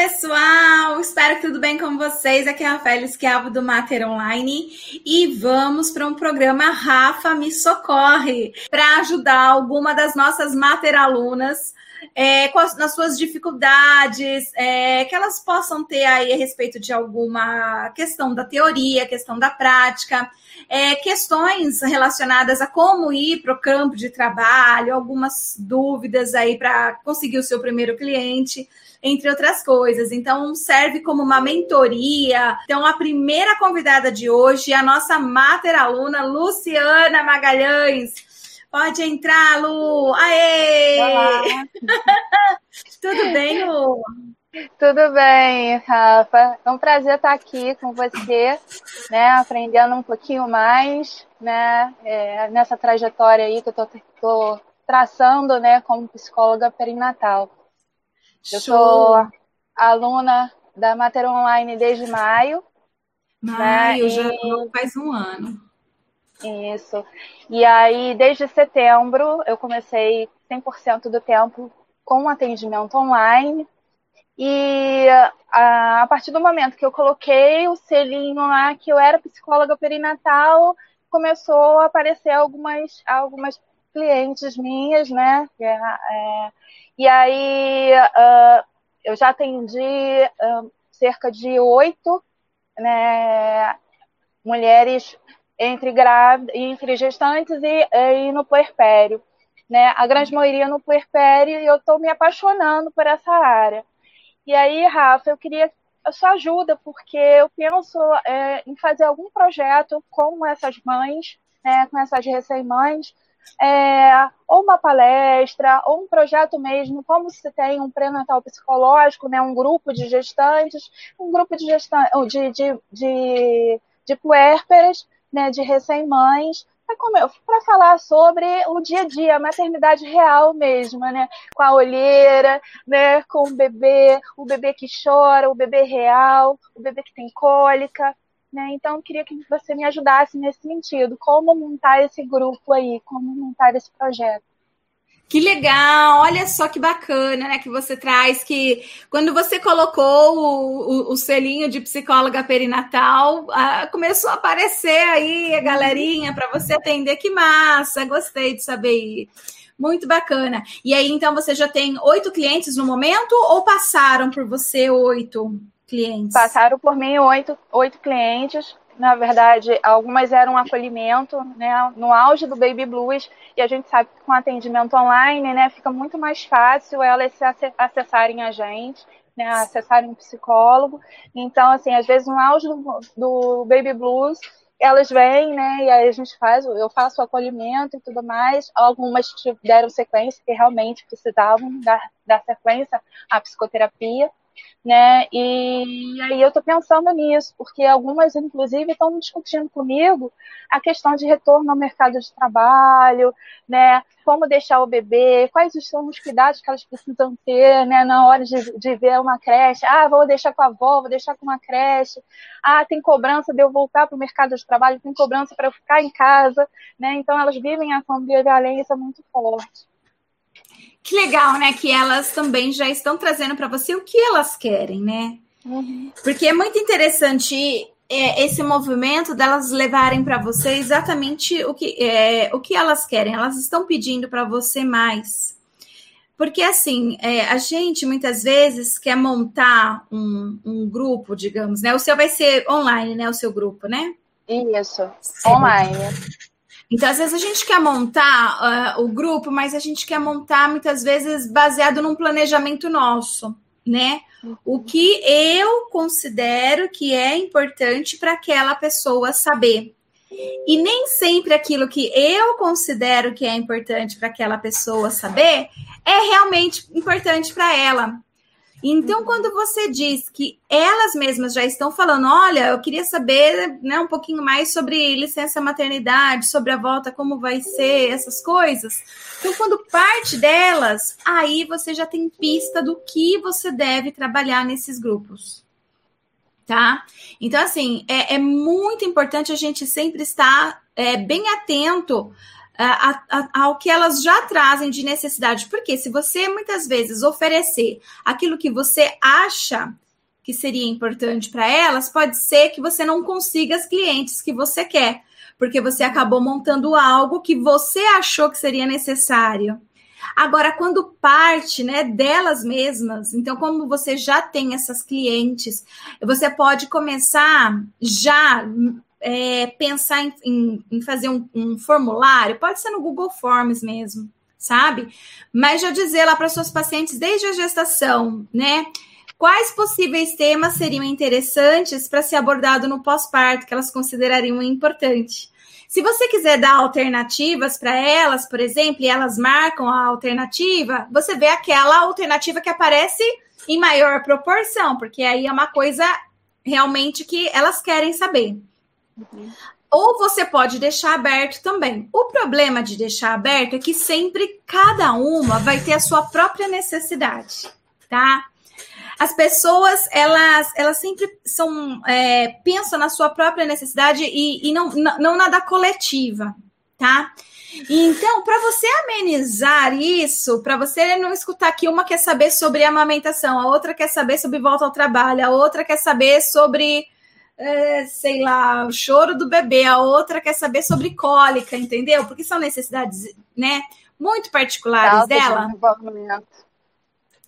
pessoal! Espero que tudo bem com vocês. Aqui é a Rafael Esquiavo do Mater Online e vamos para um programa Rafa Me Socorre para ajudar alguma das nossas Mater alunas é, nas suas dificuldades, é, que elas possam ter aí a respeito de alguma questão da teoria, questão da prática, é, questões relacionadas a como ir para o campo de trabalho, algumas dúvidas aí para conseguir o seu primeiro cliente entre outras coisas. Então, serve como uma mentoria. Então, a primeira convidada de hoje é a nossa mater aluna, Luciana Magalhães. Pode entrar, Lu! Aê! Olá! Tudo bem, Lu? Tudo bem, Rafa. É um prazer estar aqui com você, né, aprendendo um pouquinho mais, né, é, nessa trajetória aí que eu estou traçando, né, como psicóloga perinatal. Eu sou aluna da Mater Online desde maio. Maio, né? já e... faz um ano. Isso. E aí, desde setembro, eu comecei 100% do tempo com atendimento online. E a, a, partir do momento que eu coloquei o selinho lá que eu era psicóloga perinatal, começou a aparecer algumas, algumas clientes minhas, né? É, é, e aí uh, eu já atendi uh, cerca de oito né, mulheres entre grávidas, entre gestantes e, e no puerpério. Né? A grande maioria no puerpério e eu estou me apaixonando por essa área. E aí, Rafa, eu queria a sua ajuda, porque eu penso é, em fazer algum projeto com essas mães, né, com essas recém-mães, é, ou uma palestra, ou um projeto mesmo, como se tem um pré-natal psicológico, né, um grupo de gestantes, um grupo de gestantes, de, de, de, de puérperas, né, de recém-mães, para falar sobre o dia a dia, a maternidade real mesmo, né? Com a olheira, né? Com o bebê, o bebê que chora, o bebê real, o bebê que tem cólica, né? Então, eu queria que você me ajudasse nesse sentido. Como montar esse grupo aí? Como montar esse projeto? Que legal, olha só que bacana, né? Que você traz que quando você colocou o, o, o selinho de psicóloga perinatal, ah, começou a aparecer aí a galerinha para você atender. Que massa, gostei de saber. Muito bacana. E aí, então, você já tem oito clientes no momento ou passaram por você oito? Clientes? Passaram por mim oito, oito clientes. Na verdade, algumas eram acolhimento, né? No auge do baby blues, e a gente sabe que com atendimento online, né, fica muito mais fácil elas acessarem a gente, né, acessarem um psicólogo. Então, assim, às vezes no auge do, do baby blues, elas vêm, né, e aí a gente faz, eu faço o acolhimento e tudo mais. Algumas deram sequência, que realmente precisavam dar, dar sequência à psicoterapia né? E aí eu estou pensando nisso, porque algumas, inclusive, estão discutindo comigo a questão de retorno ao mercado de trabalho, né? Como deixar o bebê, quais são os cuidados que elas precisam ter, né? Na hora de, de ver uma creche, ah, vou deixar com a avó, vou deixar com uma creche, ah, tem cobrança de eu voltar para o mercado de trabalho, tem cobrança para eu ficar em casa, né? Então elas vivem a violência muito forte. Que legal, né? Que elas também já estão trazendo para você o que elas querem, né? Uhum. Porque é muito interessante é, esse movimento delas levarem para você exatamente o que, é, o que elas querem. Elas estão pedindo para você mais. Porque, assim, é, a gente muitas vezes quer montar um, um, grupo, digamos, né? O seu vai ser online, né? O seu grupo, né? Isso, online. Então, às vezes a gente quer montar uh, o grupo, mas a gente quer montar muitas vezes baseado num planejamento nosso, né? O que eu considero que é importante para aquela pessoa saber. E nem sempre aquilo que eu considero que é importante para aquela pessoa saber é realmente importante para ela. Então, quando você diz que elas mesmas já estão falando, olha, eu queria saber né, um pouquinho mais sobre licença maternidade, sobre a volta, como vai ser, essas coisas. Então, quando parte delas, aí você já tem pista do que você deve trabalhar nesses grupos. Tá? Então, assim, é, é muito importante a gente sempre estar é, bem atento a, a, ao que elas já trazem de necessidade. Porque se você muitas vezes oferecer aquilo que você acha que seria importante para elas, pode ser que você não consiga as clientes que você quer, porque você acabou montando algo que você achou que seria necessário. Agora, quando parte né, delas mesmas, então, como você já tem essas clientes, você pode começar já é, pensar em, em, em fazer um, um, formulário, pode ser no Google Forms mesmo, sabe? Mas já dizer lá para suas pacientes desde a gestação, né? Quais possíveis temas seriam interessantes para ser abordado no pós-parto que elas considerariam importante? Se você quiser dar alternativas para elas, por exemplo, e elas marcam a alternativa, você vê aquela alternativa que aparece em maior proporção, porque aí é uma coisa realmente que elas querem saber. Ou você pode deixar aberto também. O problema de deixar aberto é que sempre cada uma vai ter a sua própria necessidade, tá? As pessoas, elas, elas sempre são, é, pensam na sua própria necessidade e, e não, não na da coletiva, tá? Então, para você amenizar isso, para você não escutar que uma quer saber sobre amamentação, a outra quer saber sobre volta ao trabalho, a outra quer saber sobre é, sei lá, o choro do bebê, a outra quer saber sobre cólica, entendeu? Porque são necessidades, né, muito particulares dela.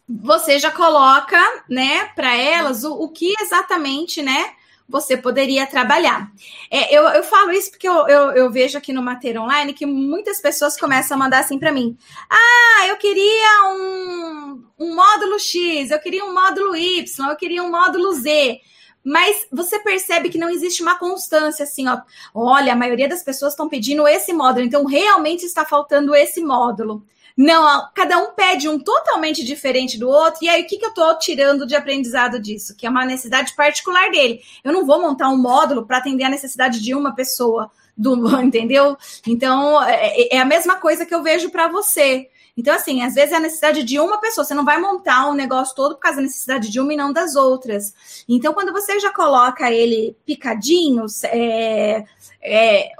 Você já coloca, né, para elas o, o que exatamente, né, você poderia trabalhar. É, eu, eu falo isso porque eu, eu, eu, vejo aqui no Mater Online que muitas pessoas começam a mandar assim para mim: ah, eu queria um, um módulo X, eu queria um módulo Y, eu queria um módulo Z mas você percebe que não existe uma constância assim, ó. Olha, a maioria das pessoas estão pedindo esse módulo, então realmente está faltando esse módulo. Não, cada um pede um totalmente diferente do outro, e aí o que, que eu estou tirando de aprendizado disso? Que é uma necessidade particular dele. Eu não vou montar um módulo para atender a necessidade de uma pessoa, do, entendeu? Então, é, é a mesma coisa que eu vejo para você. Então, assim, às vezes é a necessidade de uma pessoa, você não vai montar um negócio todo por causa da necessidade de uma e não das outras. Então, quando você já coloca ele picadinho, é, é,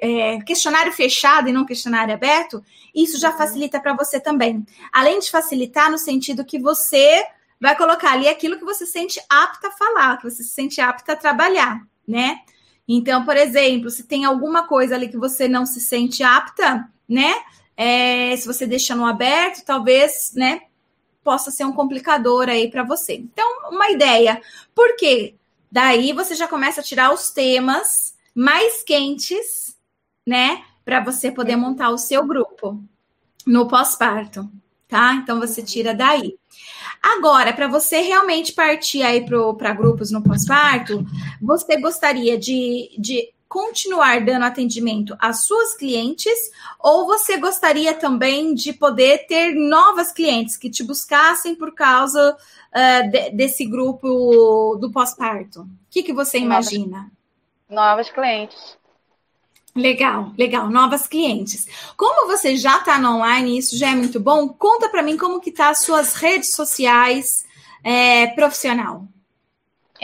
é, questionário fechado e não questionário aberto, isso já facilita para você também. Além de facilitar no sentido que você vai colocar ali aquilo que você sente apta a falar, que você se sente apta a trabalhar, né? Então, por exemplo, se tem alguma coisa ali que você não se sente apta, né? É, se você deixa no aberto, talvez, né, possa ser um complicador aí para você. Então, uma ideia. Por quê? Daí você já começa a tirar os temas mais quentes, né, para você poder montar o seu grupo no pós-parto, tá? Então você tira daí. Agora, para você realmente partir aí para grupos no pós-parto, você gostaria de, de continuar dando atendimento às suas clientes ou você gostaria também de poder ter novas clientes que te buscassem por causa uh, de, desse grupo do pós-parto? O que, que você imagina? Novas, novas clientes. Legal, legal, novas clientes. Como você já está no online, isso já é muito bom. Conta para mim como que tá as suas redes sociais é, profissional.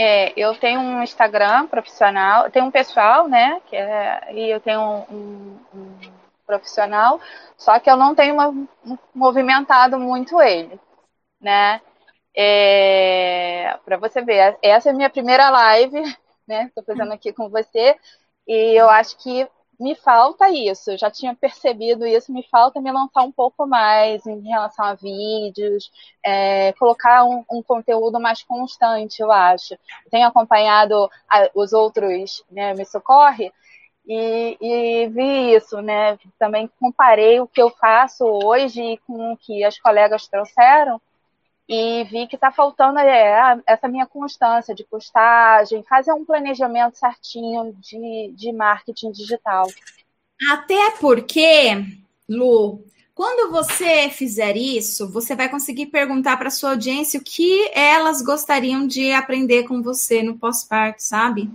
É, eu tenho um Instagram profissional, tenho um pessoal, né? Que é, e eu tenho um, um, um profissional, só que eu não tenho uma, movimentado muito ele, né? É, para você ver, essa é a minha primeira live, né? Estou fazendo aqui com você, e eu acho que me falta isso, já tinha percebido isso, me falta me lançar um pouco mais em relação a vídeos, é, colocar um, um, conteúdo mais constante, eu acho. tenho acompanhado a, os outros, né, Me Socorre, e, e, vi isso, né? Também comparei o que eu faço hoje com o que as colegas trouxeram, e vi que está faltando é, essa minha constância de postagem, fazer um planejamento certinho de, de marketing digital. Até porque, Lu, quando você fizer isso, você vai conseguir perguntar para sua audiência o que elas gostariam de aprender com você no pós-parto, sabe?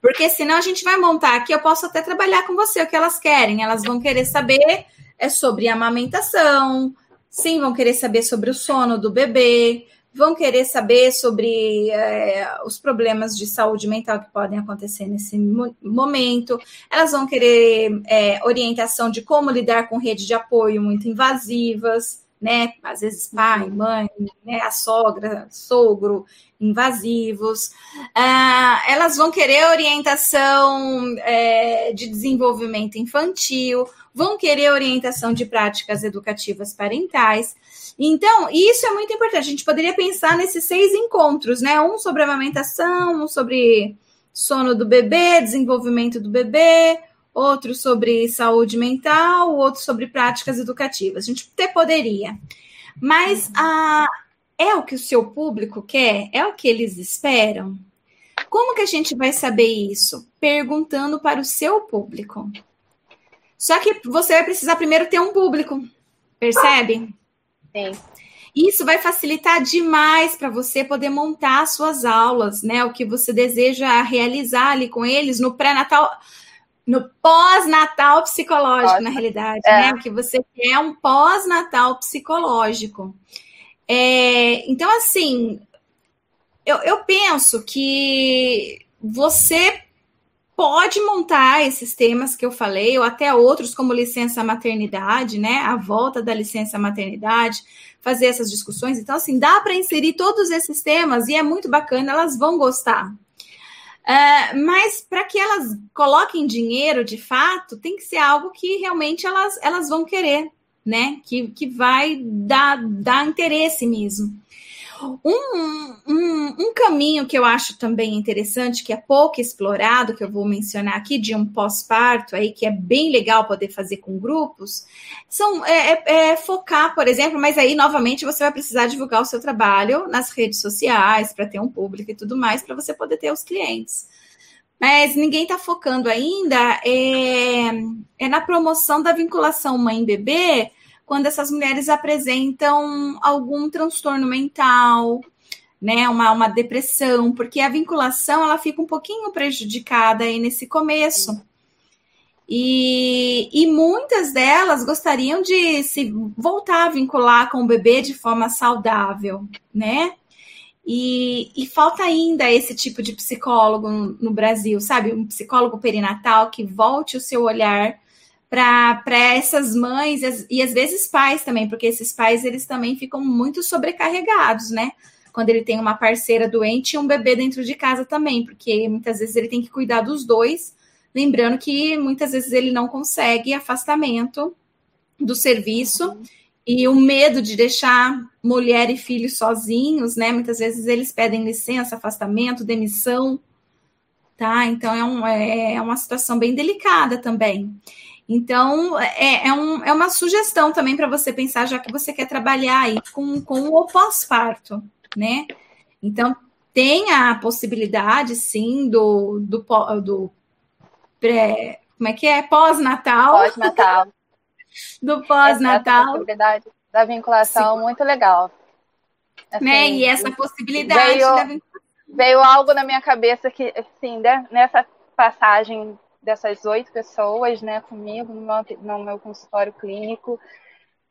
Porque senão a gente vai montar aqui, eu posso até trabalhar com você o que elas querem. Elas vão querer saber é sobre amamentação, Sim, vão querer saber sobre o sono do bebê, vão querer saber sobre é, os problemas de saúde mental que podem acontecer nesse momento, elas vão querer é, orientação de como lidar com rede de apoio muito invasivas, né? Às vezes pai, uhum. mãe, né? a sogra, sogro, invasivos. Ah, elas vão querer orientação é, de desenvolvimento infantil, vão querer orientação de práticas educativas parentais. Então, isso é muito importante. A gente poderia pensar nesses seis encontros, né? Um sobre amamentação, um sobre sono do bebê, desenvolvimento do bebê, outro sobre saúde mental, outro sobre práticas educativas. A gente até poderia. Mas é o que o seu público quer? É o que eles esperam? Como que a gente vai saber isso? Perguntando para o seu público. Só que você vai precisar primeiro ter um público, percebe? Sim. Isso vai facilitar demais para você poder montar suas aulas, né? O que você deseja realizar ali com eles no pré-natal, no pós-natal psicológico, Nossa. na realidade, é. né? O que você quer é um pós-natal psicológico. É, então, assim, eu, eu penso que você pode montar esses temas que eu falei, ou até outros, como licença maternidade, né? A volta da licença maternidade, fazer essas discussões. Então, assim, dá para inserir todos esses temas e é muito bacana, elas vão gostar. Uh, mas para que elas coloquem dinheiro de fato, tem que ser algo que realmente elas, elas vão querer né? Que, que vai dar, dar interesse mesmo. Um, um, um, caminho que eu acho também interessante, que é pouco explorado, que eu vou mencionar aqui, de um pós-parto, aí, que é bem legal poder fazer com grupos, são é, é, é focar, por exemplo, mas aí, novamente, você vai precisar divulgar o seu trabalho nas redes sociais para ter um público e tudo mais, para você poder ter os clientes. Mas ninguém está focando ainda é, é na promoção da vinculação mãe-bebê quando essas mulheres apresentam algum transtorno mental, né, uma, uma depressão, porque a vinculação ela fica um pouquinho prejudicada aí nesse começo. E, e muitas delas gostariam de se voltar a vincular com o bebê de forma saudável, né? E, e, falta ainda esse tipo de psicólogo no, no, Brasil, sabe? Um psicólogo perinatal que volte o seu olhar para essas mães e, às vezes pais também, porque esses pais eles também ficam muito sobrecarregados, né? Quando ele tem uma parceira doente e um bebê dentro de casa também, porque muitas vezes ele tem que cuidar dos dois, lembrando que muitas vezes ele não consegue afastamento do serviço uhum. e o medo de deixar mulher e filho sozinhos, né? Muitas vezes eles pedem licença, afastamento, demissão, tá? Então é, um, é, é uma situação bem delicada também. Então, é, é, um, é uma sugestão também para você pensar, já que você quer trabalhar aí com, com o pós-parto, né? Então, tem a possibilidade, sim, do, do, do pré, como é que é? Pós-natal. Pós-natal. do pós-natal. possibilidade da vinculação, sim. muito legal. Assim, né? E essa possibilidade veio, da vinculação. Veio algo na minha cabeça que, assim, né, nessa passagem dessas oito pessoas, né, comigo no meu, no meu consultório clínico,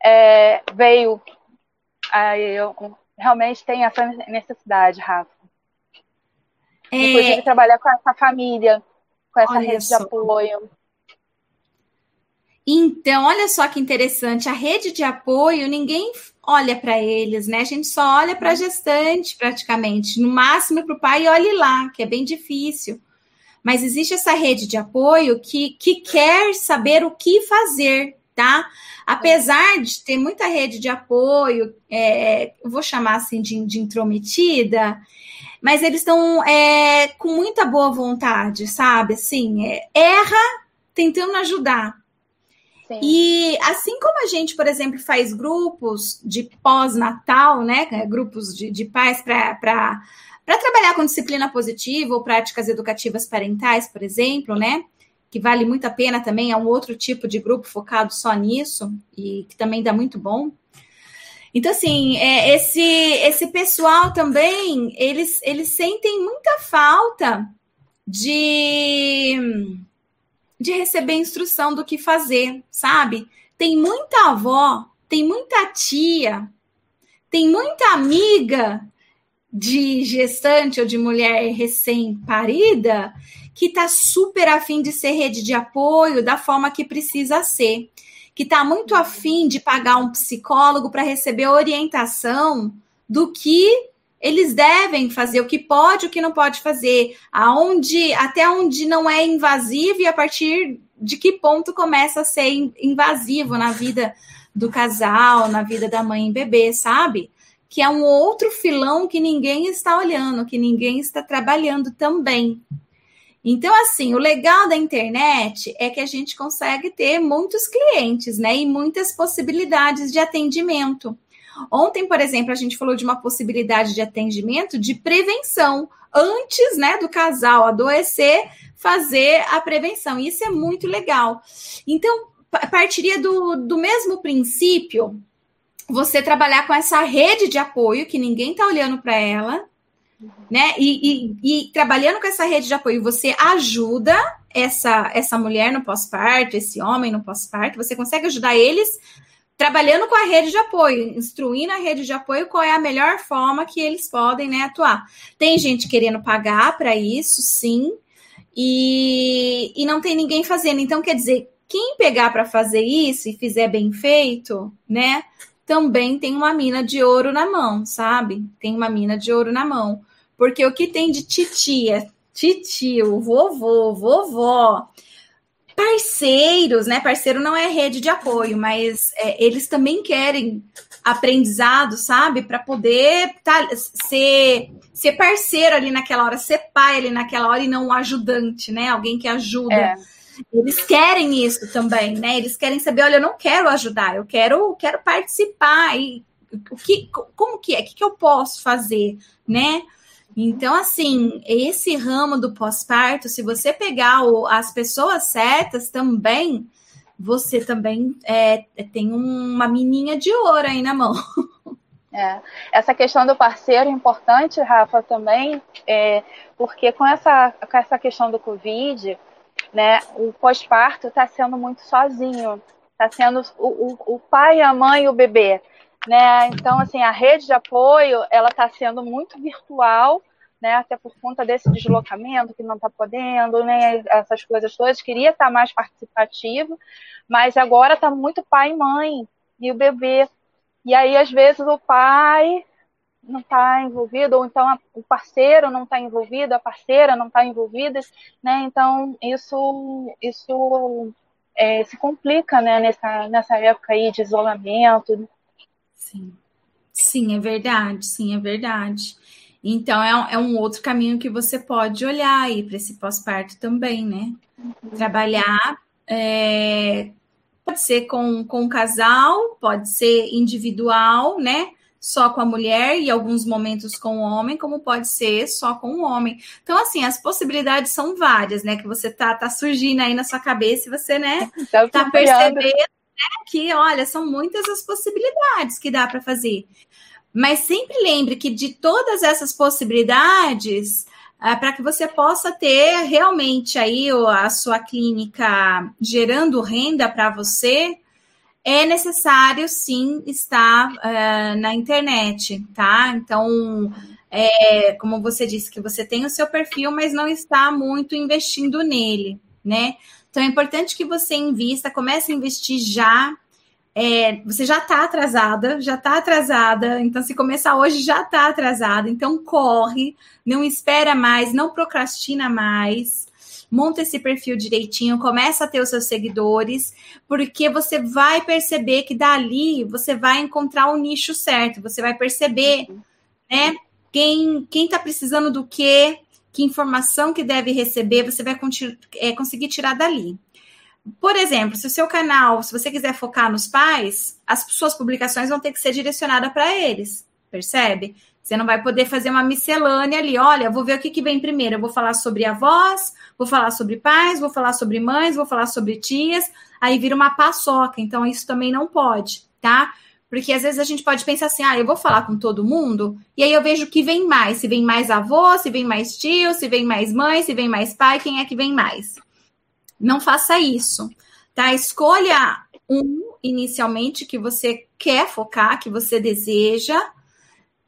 é, veio. Aí eu realmente tem essa necessidade, Rafa. É... Inclusive trabalhar com essa família, com essa olha rede só. de apoio. Então, olha só que interessante, a rede de apoio, ninguém olha para eles, né? A gente só olha para a gestante, praticamente. No máximo para o pai, olhe lá, que é bem difícil mas existe essa rede de apoio que, que quer saber o que fazer, tá? Apesar de ter muita rede de apoio, é, vou chamar assim de, de intrometida, mas eles estão é, com muita boa vontade, sabe? Assim, é, erra tentando ajudar. Sim. E assim como a gente, por exemplo, faz grupos de pós-natal, né? Grupos de, de pais para para trabalhar com disciplina positiva ou práticas educativas parentais, por exemplo, né? Que vale muito a pena também, é um outro tipo de grupo focado só nisso e que também dá muito bom. Então, assim, é, esse, esse pessoal também, eles, eles sentem muita falta de, de receber instrução do que fazer, sabe? Tem muita avó, tem muita tia, tem muita amiga de gestante ou de mulher recém-parida que está super afim de ser rede de apoio da forma que precisa ser, que está muito afim de pagar um psicólogo para receber orientação do que eles devem fazer, o que pode, o que não pode fazer, aonde, até onde não é invasivo e a partir de que ponto começa a ser invasivo na vida do casal, na vida da mãe e bebê, sabe? Que é um outro filão que ninguém está olhando, que ninguém está trabalhando também. Então, assim, o legal da internet é que a gente consegue ter muitos clientes, né? E muitas possibilidades de atendimento. Ontem, por exemplo, a gente falou de uma possibilidade de atendimento de prevenção, antes né, do casal adoecer, fazer a prevenção. Isso é muito legal. Então, partiria do, do mesmo princípio você trabalhar com essa rede de apoio que ninguém está olhando para ela, né? E, e, e, trabalhando com essa rede de apoio, você ajuda essa, essa mulher no pós-parto, esse homem no pós-parto, você consegue ajudar eles trabalhando com a rede de apoio, instruindo a rede de apoio qual é a melhor forma que eles podem né, atuar. Tem gente querendo pagar para isso, sim, e, e não tem ninguém fazendo. Então, quer dizer, quem pegar para fazer isso e fizer bem feito, né? Também tem uma mina de ouro na mão, sabe? Tem uma mina de ouro na mão. Porque o que tem de titia, titio, vovô, vovó, parceiros, né? Parceiro não é rede de apoio, mas é, eles também querem aprendizado, sabe? Para poder tá, ser, ser parceiro ali naquela hora, ser pai ali naquela hora e não um ajudante, né? Alguém que ajuda. É. Eles querem isso também, né? Eles querem saber, olha, eu não quero ajudar, eu quero, quero participar. E o que, como que é? O que, que eu posso fazer, né? Então, assim, esse ramo do pós-parto, se você pegar o, as pessoas certas também, você também é, tem uma mininha de ouro aí na mão. É. Essa questão do parceiro é importante, Rafa, também, é, porque com essa, com essa questão do Covid, né? O pós-parto está sendo muito sozinho, está sendo o, o, o, pai, a mãe e o bebê, né? Então, assim, a rede de apoio, ela está sendo muito virtual, né? Até por conta desse deslocamento que não está podendo, né? Essas coisas todas, queria estar tá mais participativo, mas agora está muito pai e mãe e o bebê. E aí, às vezes, o pai não está envolvido, ou então o parceiro não está envolvido, a parceira não está envolvida, né? Então isso isso é, se complica, né? Nessa nessa época aí de isolamento. Sim, sim, é verdade, sim, é verdade. Então é um, é um outro caminho que você pode olhar aí para esse pós-parto também, né? Uhum. Trabalhar é, pode ser com, com o casal, pode ser individual, né? Só com a mulher e alguns momentos com o homem, como pode ser só com o homem. Então, assim, as possibilidades são várias, né? Que você tá, tá surgindo aí na sua cabeça e você, né, tá, tá percebendo né, que, olha, são muitas as possibilidades que dá para fazer. Mas sempre lembre que de todas essas possibilidades, ah, para que você possa ter realmente aí a sua clínica gerando renda para você, é necessário sim estar uh, na internet, tá? Então, é, como você disse, que você tem o seu perfil, mas não está muito investindo nele, né? Então é importante que você invista, comece a investir já. É, você já está atrasada, já está atrasada. Então, se começar hoje, já está atrasada. Então, corre, não espera mais, não procrastina mais monta esse perfil direitinho, começa a ter os seus seguidores, porque você vai perceber que dali você vai encontrar o nicho certo, você vai perceber, né? Quem quem está precisando do quê, que informação que deve receber, você vai é, conseguir tirar dali. Por exemplo, se o seu canal, se você quiser focar nos pais, as suas publicações vão ter que ser direcionadas para eles, percebe? Você não vai poder fazer uma miscelânea ali. Olha, vou ver o que, que vem primeiro. Eu vou falar sobre avós, vou falar sobre pais, vou falar sobre mães, vou falar sobre tias. Aí vira uma paçoca. Então, isso também não pode, tá? Porque às vezes a gente pode pensar assim, ah, eu vou falar com todo mundo, e aí eu vejo o que vem mais. Se vem mais avô, se vem mais tio, se vem mais mãe, se vem mais pai, quem é que vem mais? Não faça isso, tá? Escolha um inicialmente que você quer focar, que você deseja,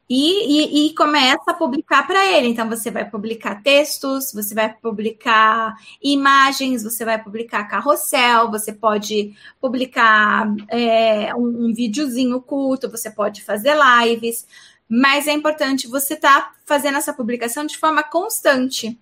e, e, e, começa a publicar para ele. Então, você vai publicar textos, você vai publicar imagens, você vai publicar carrossel, você pode publicar é, um, um videozinho curto, você pode fazer lives, mas é importante você estar tá fazendo essa publicação de forma constante,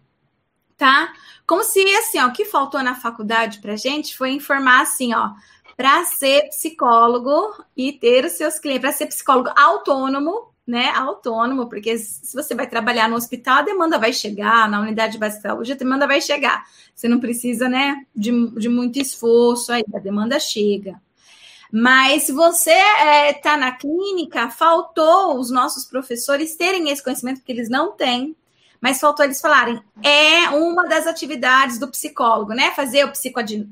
tá? Como se, assim, ó, o que faltou na faculdade para gente foi informar, assim, ó, para ser psicólogo e ter os seus clientes, para ser psicólogo autônomo, né, autônomo, porque se você vai trabalhar no hospital, a demanda vai chegar, na unidade básica de saúde, a demanda vai chegar. Você não precisa, né, de, de muito esforço aí, a demanda chega. Mas se você está é, tá na clínica, faltou os nossos professores terem esse conhecimento, porque eles não têm mas faltou eles falarem, é uma das atividades do psicólogo, né? Fazer o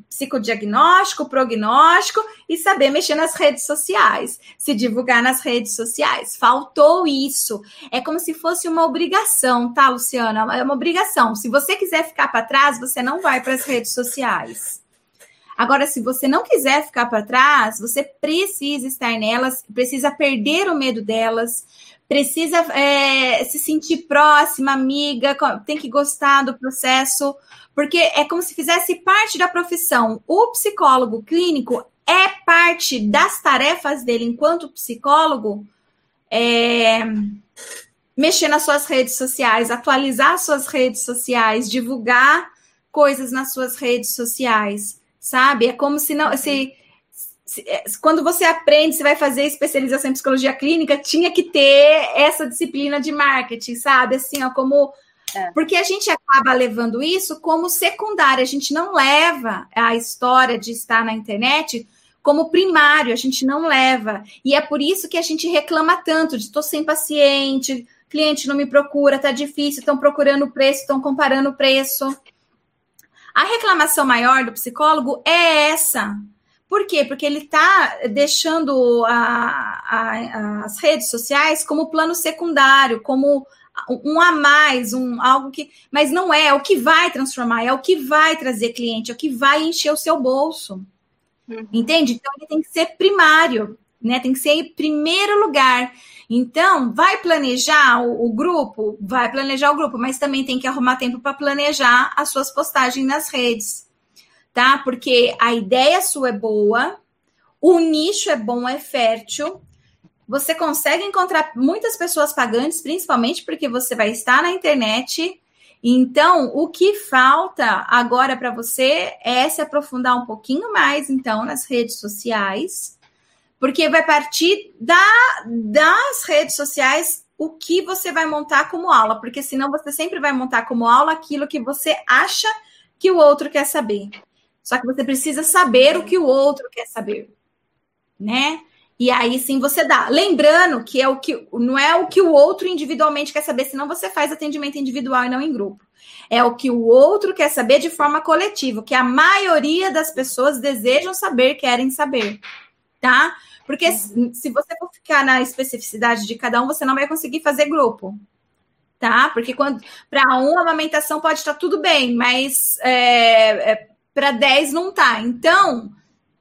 psicodiagnóstico, o prognóstico e saber mexer nas redes sociais, se divulgar nas redes sociais. Faltou isso. É como se fosse uma obrigação, tá, Luciana? É uma obrigação. Se você quiser ficar para trás, você não vai para as redes sociais. Agora, se você não quiser ficar para trás, você precisa estar nelas, precisa perder o medo delas, precisa é, se sentir próxima, amiga, tem que gostar do processo, porque é como se fizesse parte da profissão. O psicólogo clínico é parte das tarefas dele enquanto psicólogo. É, mexer nas suas redes sociais, atualizar suas redes sociais, divulgar coisas nas suas redes sociais, sabe? É como se não se quando você aprende, você vai fazer especialização em psicologia clínica, tinha que ter essa disciplina de marketing, sabe? Assim, ó, como. É. Porque a gente acaba levando isso como secundária, a gente não leva a história de estar na internet como primário, a gente não leva. E é por isso que a gente reclama tanto de estou sem paciente, cliente não me procura, tá difícil, estão procurando preço, estão comparando o preço. A reclamação maior do psicólogo é essa, por quê? Porque ele está deixando a, a, as redes sociais como plano secundário, como um a mais, um algo que, mas não é, é o que vai transformar, é o que vai trazer cliente, é o que vai encher o seu bolso. Uhum. Entende? Então ele tem que ser primário, né? Tem que ser em primeiro lugar. Então, vai planejar o, o grupo? Vai planejar o grupo, mas também tem que arrumar tempo para planejar as suas postagens nas redes tá? Porque a ideia sua é boa, o nicho é bom, é fértil. Você consegue encontrar muitas pessoas pagantes, principalmente porque você vai estar na internet. Então, o que falta agora para você é se aprofundar um pouquinho mais, então, nas redes sociais, porque vai partir da, das redes sociais o que você vai montar como aula, porque senão você sempre vai montar como aula aquilo que você acha que o outro quer saber. Só que você precisa saber o que o outro quer saber, né? E aí sim você dá. Lembrando que é o que não é o que o outro individualmente quer saber, senão você faz atendimento individual e não em grupo. É o que o outro quer saber de forma coletiva, que a maioria das pessoas desejam saber, querem saber, tá? Porque uhum. se você for ficar na especificidade de cada um, você não vai conseguir fazer grupo tá? Porque quando para um a amamentação pode estar tudo bem, mas é, é, para 10 não tá. Então,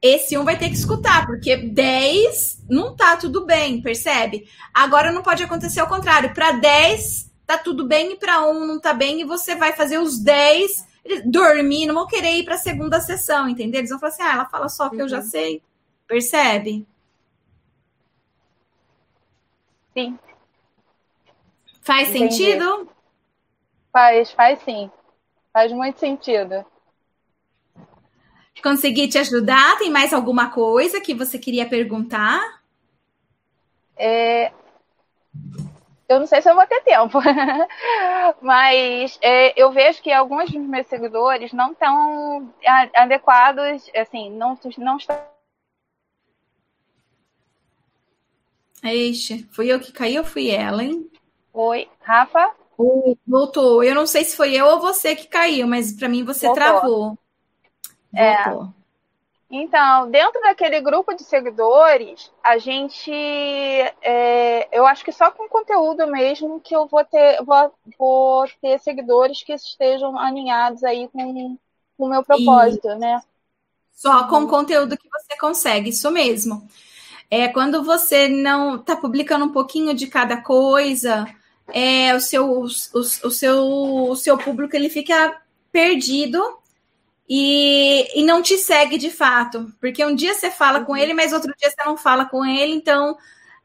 esse um vai ter que escutar, porque 10 não tá tudo bem, percebe? Agora não pode acontecer ao contrário. Para 10 tá tudo bem e para um não tá bem, e você vai fazer os 10 dormir, não vão querer ir para a segunda sessão, entendeu? Eles vão falar assim: ah, ela fala só que uhum. eu já uhum. sei. Percebe? Sim. Faz Entendi. sentido? Faz, faz sim. Faz muito sentido. Consegui te ajudar? Tem mais alguma coisa que você queria perguntar? É... Eu não sei se eu vou ter tempo, mas é, eu vejo que alguns dos meus seguidores não estão adequados, assim, não, não estão. Eixe, fui eu que caí ou fui ela, hein? Oi, Rafa? Oi, voltou. Eu não sei se foi eu ou você que caiu, mas para mim você voltou. travou. É. Então, dentro daquele grupo de seguidores, a gente. É, eu acho que só com conteúdo mesmo que eu vou ter, vou, vou ter seguidores que estejam alinhados aí com, o meu propósito, e... né? Só com o conteúdo que você consegue, isso mesmo. É quando você não está publicando um pouquinho de cada coisa, é, o, seu, o, o, seu, o seu público ele fica perdido e, e não te segue de fato. Porque um dia você fala com ele, mas outro dia você não fala com ele, então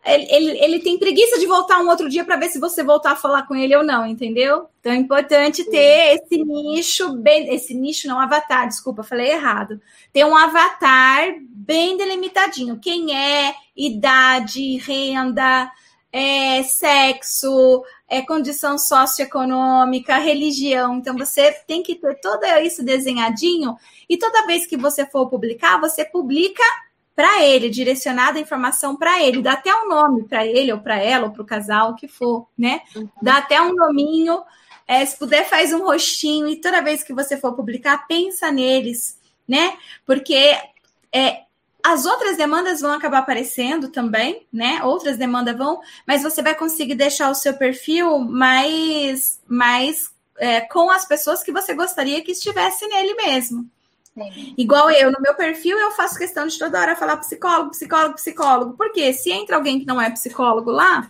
ele, ele, ele tem preguiça de voltar um outro dia para ver se você voltar a falar com ele ou não, entendeu? Então é importante ter esse nicho bem. Esse nicho não, avatar, desculpa, falei errado. Ter um avatar bem delimitadinho. Quem é, idade, renda, é, sexo, é, condição socioeconômica, religião. Então, você tem que ter todo isso desenhadinho. E toda vez que você for publicar, você publica para ele, direcionada a informação para ele, dá até um nome para ele, ou para ela, ou para o casal, o que for, né? Uhum. Dá até um nominho. É, se puder, faz um rostinho, e toda vez que você for publicar, pensa neles, né? Porque é, as outras demandas vão acabar aparecendo também, né? Outras demandas vão, mas você vai conseguir deixar o seu perfil mais, mais é, com as pessoas que você gostaria que estivesse nele mesmo. Sim. Igual eu, no meu perfil, eu faço questão de toda hora falar psicólogo, psicólogo, psicólogo. Porque se entra alguém que não é psicólogo lá,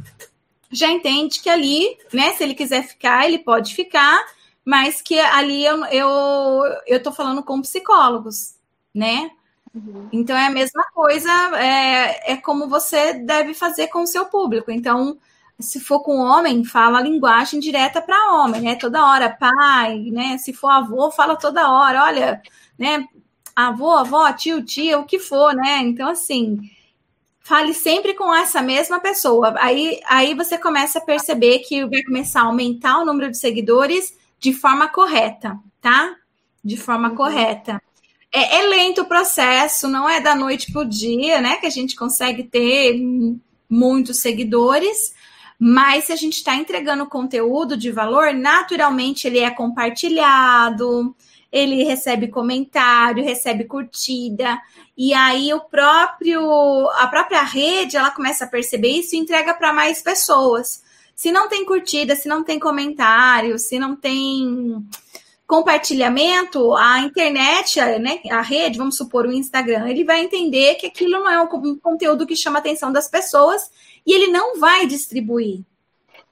já entende que ali, né? Se ele quiser ficar, ele pode ficar, mas que ali eu, eu, eu tô falando com psicólogos, né? Uhum. Então é a mesma coisa, é, é como você deve fazer com o seu público. Então, se for com homem, fala a linguagem direta para homem, né? Toda hora, pai, né? Se for avô, fala toda hora, olha, né? Avô, avó, tio, tia, o que for, né? Então, assim, fale sempre com essa mesma pessoa. Aí, aí você começa a perceber que vai começar a aumentar o número de seguidores de forma correta, tá? De forma uhum. correta. É, é, lento o processo, não é da noite para o dia, né? Que a gente consegue ter muitos seguidores, mas se a gente está entregando conteúdo de valor, naturalmente ele é compartilhado, ele recebe comentário, recebe curtida, e aí o próprio a própria rede ela começa a perceber isso e entrega para mais pessoas. Se não tem curtida, se não tem comentário, se não tem compartilhamento, a internet, né, a rede, vamos supor o Instagram, ele vai entender que aquilo não é um conteúdo que chama a atenção das pessoas e ele não vai distribuir.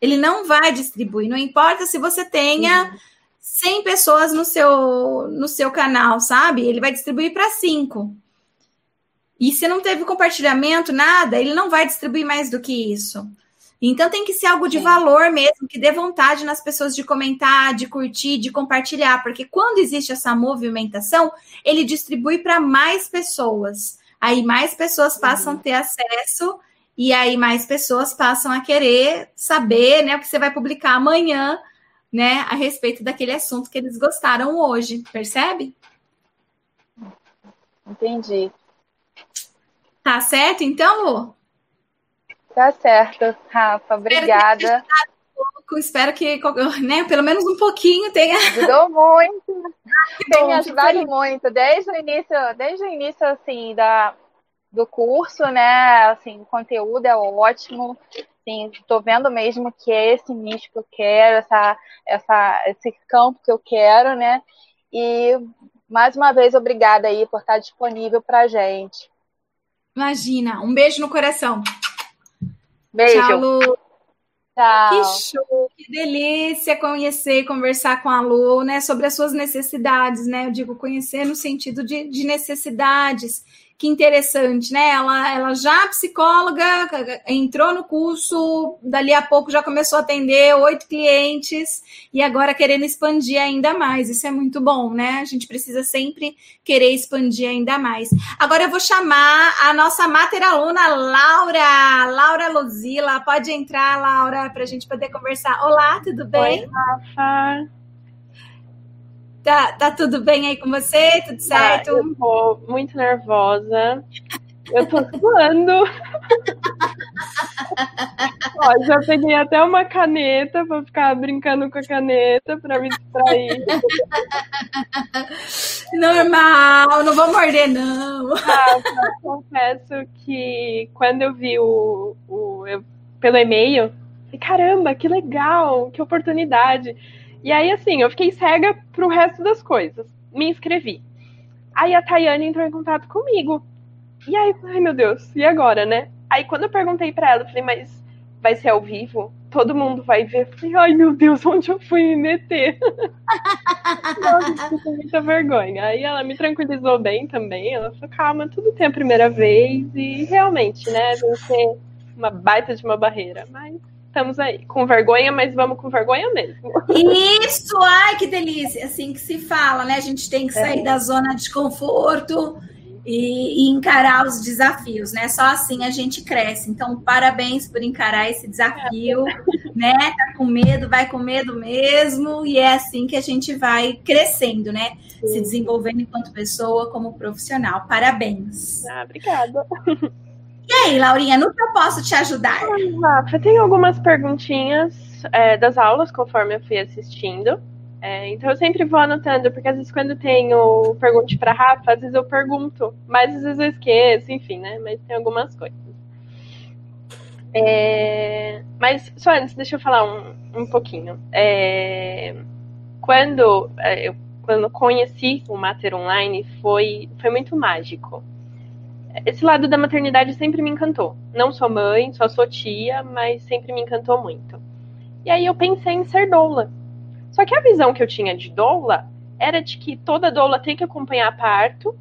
Ele não vai distribuir. Não importa se você tenha 100 pessoas no seu, no seu canal, sabe? Ele vai distribuir para 5. E se não teve compartilhamento, nada, ele não vai distribuir mais do que isso. Então tem que ser algo de valor mesmo, que dê vontade nas pessoas de comentar, de curtir, de compartilhar, porque quando existe essa movimentação, ele distribui para mais pessoas. Aí mais pessoas passam a ter acesso e aí mais pessoas passam a querer saber, né, o que você vai publicar amanhã, né, a respeito daquele assunto que eles gostaram hoje, percebe? Entendi. Tá certo então, Lu? Tá certo, Rafa. Obrigada. Espero que, né, pelo menos um pouquinho tenha. Ajudou muito. Tem ajudado muito. Desde o início, desde o início, assim, da, do curso, né? Assim, o conteúdo é ótimo. Sim, estou vendo mesmo que é esse nicho que eu quero, essa, essa, esse campo que eu quero, né? E mais uma vez, obrigada aí por estar disponível para gente. Imagina, um beijo no coração. Beijo. Tchau, Lu. Tchau. Que show, que delícia conhecer e conversar com a Lu, né, sobre as suas necessidades, né? Eu digo conhecer no sentido de, de necessidades que interessante, né? Ela, ela já psicóloga, entrou no curso, dali a pouco já começou a atender oito clientes e agora querendo expandir ainda mais. Isso é muito bom, né? A gente precisa sempre querer expandir ainda mais. Agora eu vou chamar a nossa mater aluna, Laura. Laura Luzila. Pode entrar, Laura, para a gente poder conversar. Olá, tudo bem? Oi, Rafa. Tá, tá tudo bem aí com você? Tudo certo? Ah, eu tô muito nervosa. Eu tô suando. Ó, já peguei até uma caneta para ficar brincando com a caneta para me distrair. Normal, não vou morder, não. Ah, confesso que quando eu vi o, o eu, pelo e-mail, caramba, que legal, que oportunidade. E aí, assim, eu fiquei cega pro resto das coisas. Me inscrevi. Aí a Tayane entrou em contato comigo. E aí, ai meu Deus, e agora, né? Aí quando eu perguntei para ela, eu falei, mas vai ser ao vivo? Todo mundo vai ver. Eu falei, ai meu Deus, onde eu fui me meter? Nossa, com muita vergonha. Aí ela me tranquilizou bem também. Ela falou, calma, tudo tem a primeira vez. E realmente, né, vai ser uma baita de uma barreira. Mas estamos aí, com vergonha, mas vamos com vergonha mesmo. Isso, ai que delícia, assim que se fala, né? A gente tem que sair é. da zona de conforto e, e, encarar os desafios, né? Só assim a gente cresce. Então, parabéns por encarar esse desafio, é. né? Tá com medo, vai com medo mesmo, e é assim que a gente vai crescendo, né? Sim. Se desenvolvendo enquanto pessoa, como profissional. Parabéns. Ah, obrigada. E aí, Laurinha, no que eu posso te ajudar? Rafa, tem algumas perguntinhas é, das aulas, conforme eu fui assistindo. É, então eu sempre vou anotando, porque às vezes quando tenho pergunte para Rafa, às vezes eu pergunto, mas às vezes eu esqueço, enfim, né? Mas tem algumas coisas. É, mas só antes, deixa eu falar um, um pouquinho. É, quando é, eu quando conheci o Mater Online foi, foi muito mágico esse lado da maternidade sempre me encantou. Não sou mãe, só sou tia, mas sempre me encantou muito. E aí eu pensei em ser doula. Só que a visão que eu tinha de doula era de que toda doula tem que acompanhar parto.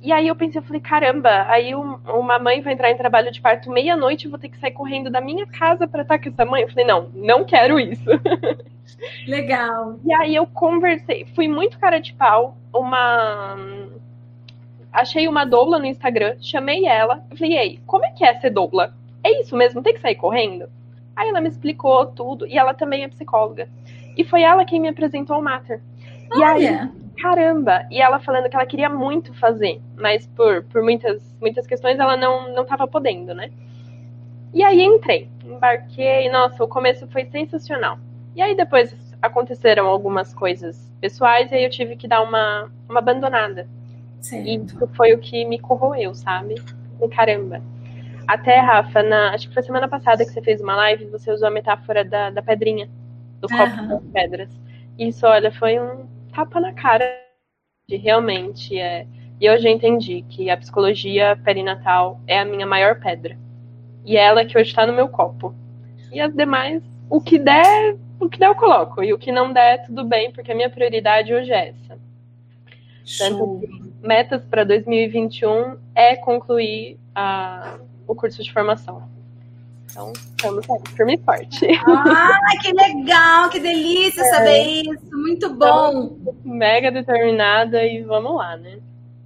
E aí eu pensei, eu falei, caramba, aí uma mãe vai entrar em trabalho de parto meia-noite e vou ter que sair correndo da minha casa para estar com essa mãe. Eu falei, não, não quero isso. Legal. E aí eu conversei, fui muito cara de pau. Uma achei uma doula no Instagram, chamei ela, falei, ei, como é que é ser doula? É isso mesmo, tem que sair correndo? Aí ela me explicou tudo, e ela também é psicóloga. E foi ela quem me apresentou o Mater. E aí, caramba! E ela falando que ela queria muito fazer, mas por, por muitas, muitas questões ela não, não tava podendo, né? E aí entrei, embarquei, nossa, o começo foi sensacional. E aí depois aconteceram algumas coisas pessoais e aí eu tive que dar uma, uma abandonada. Certo. E isso foi o que me corroeu, sabe? E caramba. Até, Rafa, na, acho que foi semana passada que você fez uma live, você usou a metáfora da, da pedrinha, do copo uhum. das pedras. Isso, olha, foi um tapa na cara de realmente. É, e hoje eu entendi que a psicologia perinatal é a minha maior pedra. E é ela que hoje está no meu copo. E as demais, o que der, o que der eu coloco. E o que não der, tudo bem, porque a minha prioridade hoje é essa. Tanto metas para 2021 é concluir a, o curso de formação. Então, estamos aí, firme e forte. Ah, que legal, que delícia é. saber isso. Muito bom. Então, mega determinada e vamos lá, né?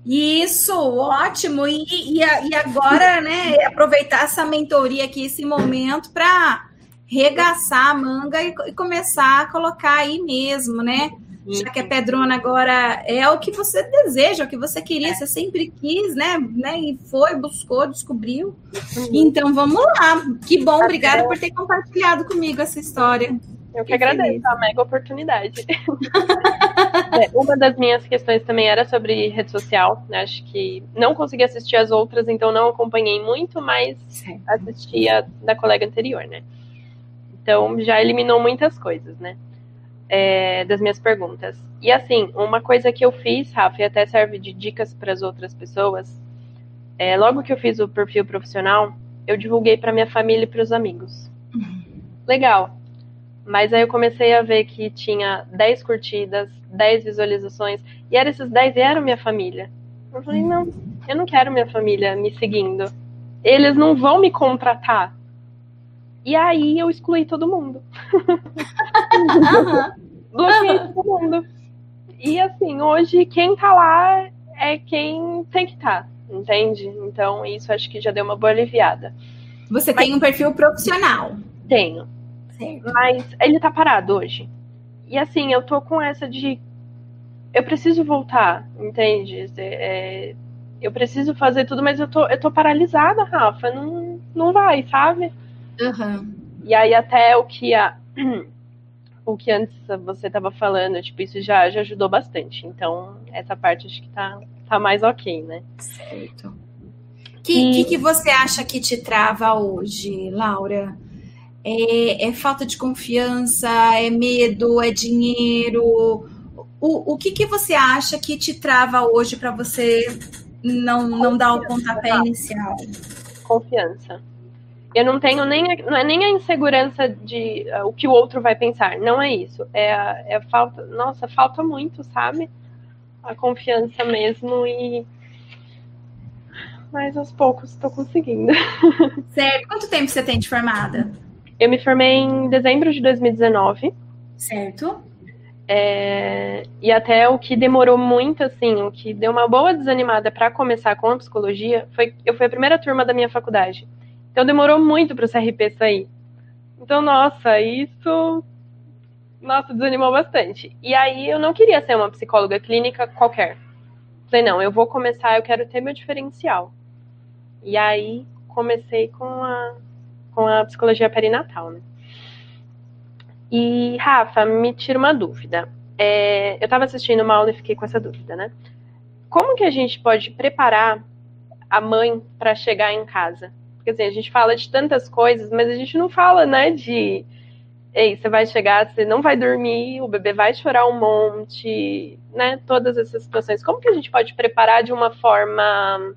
Isso, ótimo. E, e, e agora, né, aproveitar essa mentoria aqui, esse momento, para regaçar a manga e, e, começar a colocar aí mesmo, né? Já que a pedrona agora é o que você deseja, o que você queria, é. você sempre quis, né? né? E foi, buscou, descobriu. Uhum. Então vamos lá. Que bom, obrigada por ter compartilhado comigo essa história. Eu que, agradeço a mega oportunidade. é, uma das minhas questões também era sobre rede social. Né? Acho que não consegui assistir as outras, então não acompanhei muito, mas assisti a da colega anterior, né? Então já eliminou muitas coisas, né? É, das minhas perguntas. E assim, uma coisa que eu fiz, Rafa, e até serve de dicas para as outras pessoas, é, logo que eu fiz o perfil profissional, eu divulguei para minha família e para os amigos. Uhum. Legal. Mas aí eu comecei a ver que tinha 10 curtidas, 10 visualizações, e eram esses 10 e eram minha família. Eu falei, não, eu não quero minha família me seguindo. Eles não vão me contratar. E aí eu excluí todo mundo. Bloqueei todo mundo. E assim, hoje quem tá lá é quem tem que estar, tá, entende? Então isso acho que já deu uma boa aliviada. Você Mas, tem um perfil profissional? Tenho. Certo. Mas ele tá parado hoje. E assim, eu tô com essa de. Eu preciso voltar, entende? É, eu preciso fazer tudo, mas eu tô, eu tô paralisada, Rafa. Não, não vai, sabe? Uhum. E aí até o que a o que antes você estava falando, tipo, isso já, já ajudou bastante. Então, essa parte acho que tá, tá mais ok, né? Certo. O que, e... que, que, você acha que te trava hoje, Laura? É, é, falta de confiança? É medo? É dinheiro? O, o que, que você acha que te trava hoje para você não, não dar o pontapé inicial? Confiança. Eu não tenho nem não é nem a insegurança de uh, o que o outro vai pensar, não é isso. É a, é a falta, nossa, falta muito, sabe? A confiança mesmo e mas aos poucos estou conseguindo. Certo. Quanto tempo você tem de formada? Eu me formei em dezembro de 2019. Certo. É, e até o que demorou muito, assim, o que deu uma boa desanimada para começar com a psicologia foi eu fui a primeira turma da minha faculdade. Então demorou muito para o CRP sair. Então, nossa, isso nossa, desanimou bastante. E aí eu não queria ser uma psicóloga clínica qualquer. Falei, não, eu vou começar, eu quero ter meu diferencial. E aí comecei com a, com a psicologia perinatal, né? E, Rafa, me tira uma dúvida. É, eu estava assistindo uma aula e fiquei com essa dúvida, né? Como que a gente pode preparar a mãe para chegar em casa? Porque assim, a gente fala de tantas coisas, mas a gente não fala, né, de ei, você vai chegar, você não vai dormir, o bebê vai chorar um monte, né? Todas essas situações. Como que a gente pode preparar de uma forma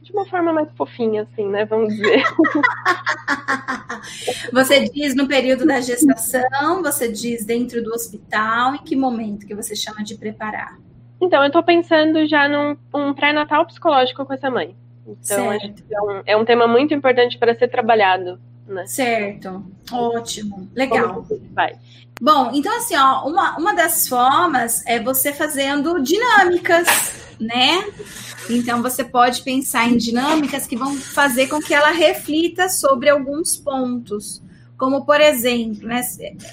de uma forma mais fofinha, assim, né? Vamos dizer. você diz no período da gestação, você diz dentro do hospital, em que momento que você chama de preparar? Então, eu estou pensando já num um pré-natal psicológico com essa mãe. Então, é um, é um tema muito importante para ser trabalhado. Né? Certo, ótimo, legal. Vai. Bom, então assim, ó, uma, uma das formas é você fazendo dinâmicas, né? Então, você pode pensar em dinâmicas que vão fazer com que ela reflita sobre alguns pontos. Como, por exemplo, né,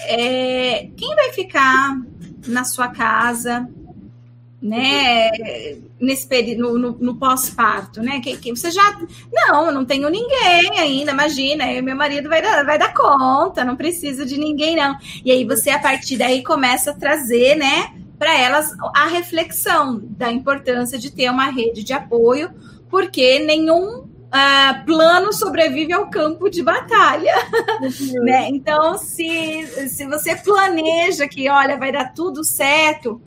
é, quem vai ficar na sua casa, né, nesse período, no, no, pós-parto, né? Que, que, você já. Não, eu não tenho ninguém ainda, imagina, eu, meu marido vai dar, vai dar conta, não precisa de ninguém, não. E aí você, a partir daí, começa a trazer, né? para elas a reflexão da importância de ter uma rede de apoio, porque nenhum uh, plano sobrevive ao campo de batalha. Uhum. né? Então, se, se você planeja que, olha, vai dar tudo certo,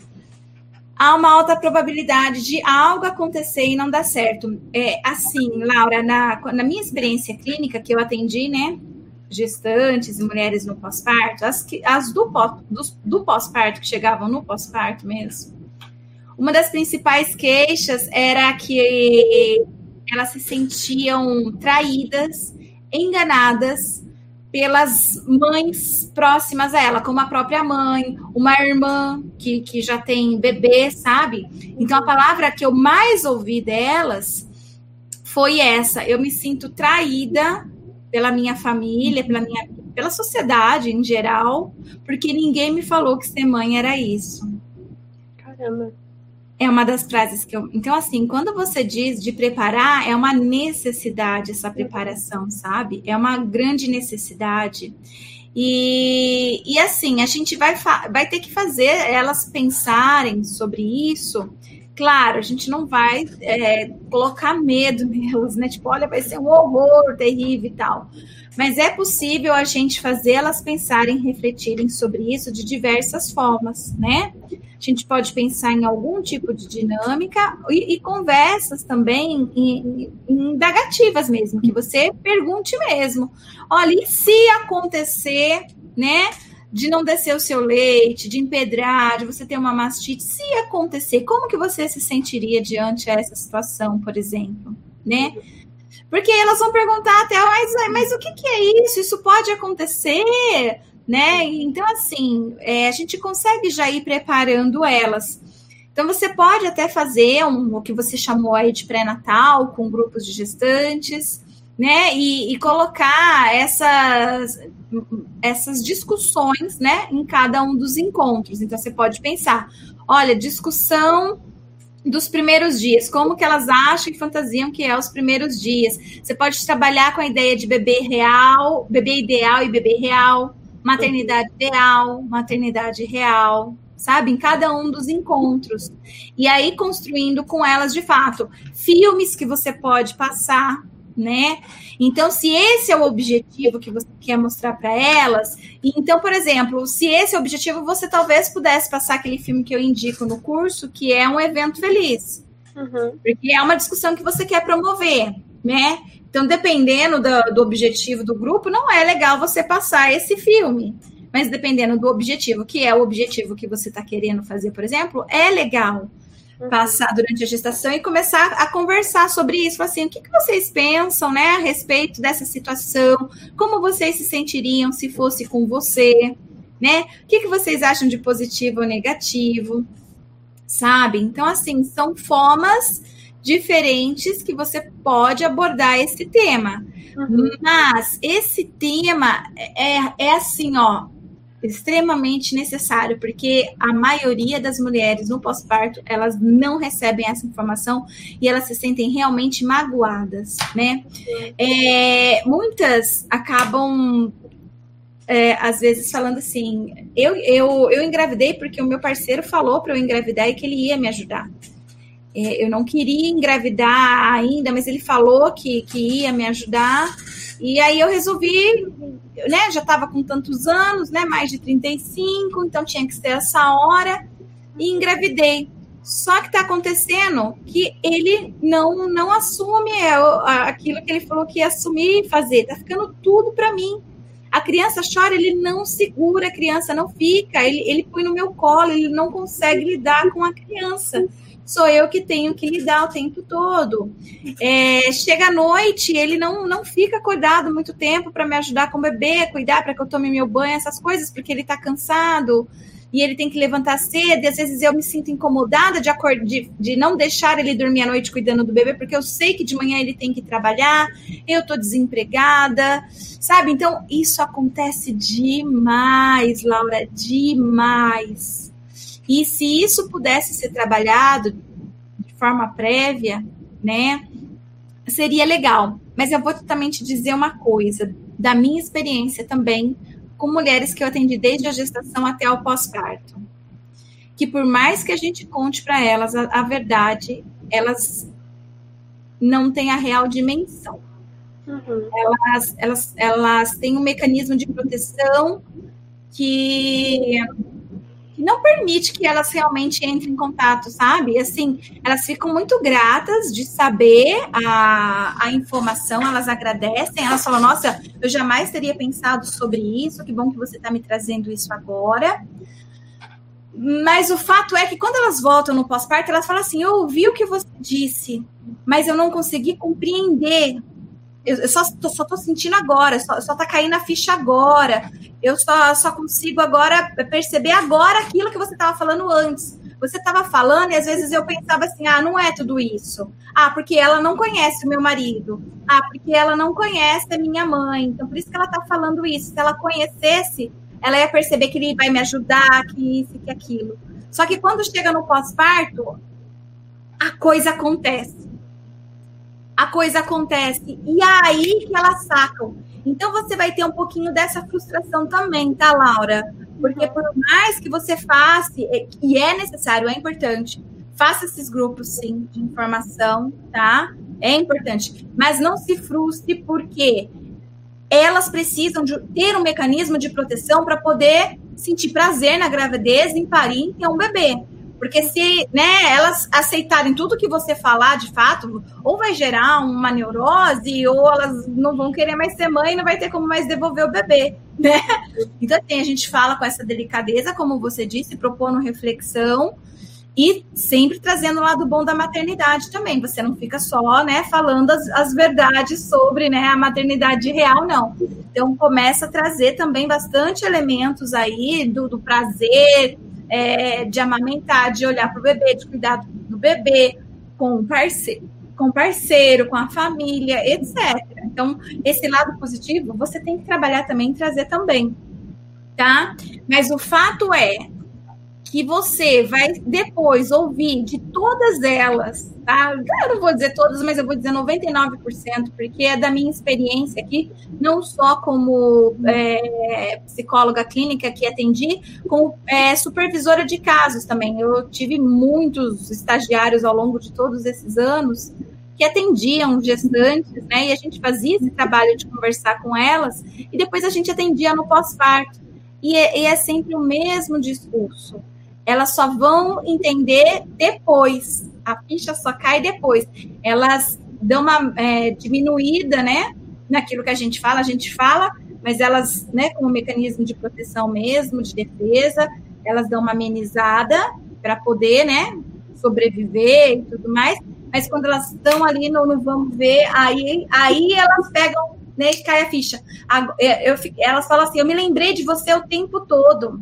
há uma alta probabilidade de algo acontecer e não dar certo. É, assim, Laura, na, na minha experiência clínica que eu atendi, né? gestantes e mulheres no pós-parto, as, que, as do, do, do pós-parto, que chegavam no pós-parto mesmo, uma das principais queixas era que elas se sentiam traídas, enganadas pelas mães próximas a ela, como a própria mãe, uma irmã que, que já tem bebê, sabe? Então a palavra que eu mais ouvi delas foi essa: eu me sinto traída pela minha família, pela minha pela sociedade em geral, porque ninguém me falou que ser mãe era isso. Caramba. É uma das frases que eu. Então, assim, quando você diz de preparar, é uma necessidade essa preparação, sabe? É uma grande necessidade. E, e assim, a gente vai, vai ter que fazer elas pensarem sobre isso Claro, a gente não vai é, colocar medo nelas, né? Tipo, olha, vai ser um horror terrível e tal. Mas é possível a gente fazer elas pensarem, refletirem sobre isso de diversas formas, né? A gente pode pensar em algum tipo de dinâmica e, e conversas também indagativas mesmo, que você pergunte mesmo. Olha, e se acontecer, né? de não descer o seu leite, de empedrar, de você ter uma mastite, se acontecer, como que você se sentiria diante essa situação, por exemplo, né? Porque elas vão perguntar até, mas, mas o que, que é isso? Isso pode acontecer, né? Então, assim, é, a gente consegue já ir preparando elas. Então, você pode até fazer um, o que você chamou aí de pré-natal, com grupos de gestantes, né? E, e, colocar essas, essas discussões, né, em cada um dos encontros. Então você pode pensar, olha, discussão dos primeiros dias, como que elas acham e fantasiam que é os primeiros dias. Você pode trabalhar com a ideia de bebê real, bebê ideal e bebê real, maternidade ideal, maternidade real, sabe? Em cada um dos encontros. E aí construindo com elas de fato filmes que você pode passar né? Então, se esse é o objetivo que você quer mostrar para elas, então, por exemplo, se esse é o objetivo, você talvez pudesse passar aquele filme que eu indico no curso, que é um evento feliz. Uhum. Porque é uma discussão que você quer promover, né? Então, dependendo do, do objetivo do grupo, não é legal você passar esse filme. Mas dependendo do objetivo, que é o objetivo que você está querendo fazer, por exemplo, é legal uhum. passar durante a gestação e começar a conversar sobre isso. Assim, o que, que vocês pensam, né, a respeito dessa situação? Como vocês se sentiriam se fosse com você, né? O que, que vocês acham de positivo ou negativo? Sabe? Então, assim, são formas diferentes que você pode abordar esse tema. Uhum. Mas esse tema é, é assim, ó, extremamente necessário, porque a maioria das mulheres no pós-parto, elas não recebem essa informação e elas se sentem realmente magoadas, né? É, muitas acabam é, às vezes falando assim, eu, eu, eu engravidei porque o meu parceiro falou para eu engravidar e que ele ia me ajudar. É, eu não queria engravidar ainda, mas ele falou que, que ia me ajudar. E aí eu resolvi, né? Já estava com tantos anos, né? Mais de 35, então tinha que ser essa hora. E engravidei. Só que está acontecendo que ele não não assume é, aquilo que ele falou que ia assumir e fazer. Tá ficando tudo para mim. A criança chora, ele não segura, a criança não fica, ele, ele põe no meu colo, ele não consegue lidar com a criança sou eu que tenho que lidar o tempo todo. É, chega à noite, ele não, não fica acordado muito tempo para me ajudar com o bebê, cuidar para que eu tome meu banho, essas coisas, porque ele está cansado e ele tem que levantar cedo, e às vezes eu me sinto incomodada de, de, de não deixar ele dormir à noite cuidando do bebê, porque eu sei que de manhã ele tem que trabalhar, eu estou desempregada, sabe? Então, isso acontece demais, Laura, demais. E se isso pudesse ser trabalhado de forma prévia, né, seria legal. Mas eu vou também te dizer uma coisa, da minha experiência também com mulheres que eu atendi desde a gestação até o pós-parto. Que por mais que a gente conte para elas a, a, verdade, elas não têm a real dimensão. Uhum. Elas, elas, elas têm um mecanismo de proteção que não permite que elas realmente entrem em contato, sabe? Assim, elas ficam muito gratas de saber a, a informação, elas agradecem, elas falam, nossa, eu jamais teria pensado sobre isso, que bom que você está me trazendo isso agora. Mas o fato é que quando elas voltam no pós-parto, elas falam assim: eu ouvi o que você disse, mas eu não consegui compreender eu, só, tô, só tô sentindo agora, só, só tá caindo a ficha agora. Eu só, só consigo agora perceber agora aquilo que você estava falando antes. Você estava falando e às vezes eu pensava assim: ah, não é tudo isso. Ah, porque ela não conhece o meu marido. Ah, porque ela não conhece a minha mãe. Então, por isso que ela está falando isso. Se ela conhecesse, ela ia perceber que ele vai me ajudar, que isso, que aquilo. Só que quando chega no pós-parto, a coisa acontece a coisa acontece. E é aí que elas sacam. Então você vai ter um pouquinho dessa frustração também, tá, Laura? Porque por mais que você faça, e é necessário, é importante, faça esses grupos sim de informação, tá? É importante. Mas não se frustre, porque elas precisam de ter um mecanismo de proteção para poder sentir prazer na gravidez, em parir, em ter um bebê. Porque se né, elas aceitarem tudo que você falar de fato, ou vai gerar uma neurose, ou elas não vão querer mais ser mãe, não vai ter como mais devolver o bebê, né? Então, assim, a gente fala com essa delicadeza, como você disse, propondo reflexão e sempre trazendo o lado bom da maternidade também. Você não fica só, né, falando as, as verdades sobre, né, a maternidade real, não. Então, começa a trazer também bastante elementos aí do, do prazer, é, de amamentar, de olhar para o bebê, de cuidar do bebê com o parceiro, com parceiro, com a família, etc. Então, esse lado positivo você tem que trabalhar também, trazer também, tá? Mas o fato é, que você vai depois ouvir de todas elas, tá? Eu não vou dizer todas, mas eu vou dizer 99%, porque é da minha experiência aqui, não só como é, psicóloga clínica que atendi, como é, supervisora de casos também. Eu tive muitos estagiários ao longo de todos esses anos que atendiam gestantes, né? E a gente fazia esse trabalho de conversar com elas, e depois a gente atendia no pós-parto. E, é, e é sempre o mesmo discurso elas só vão entender depois. A ficha só cai depois. Elas dão uma é, diminuída, né? Naquilo que a gente fala, a gente fala, mas elas, né, como mecanismo de proteção mesmo, de defesa, elas dão uma amenizada para poder, né, sobreviver e tudo mais. Mas quando elas estão ali no, no, vamos ver, aí, aí elas pegam, né, e cai a ficha. É, eu, eu, elas falam assim, eu me lembrei de você o tempo todo,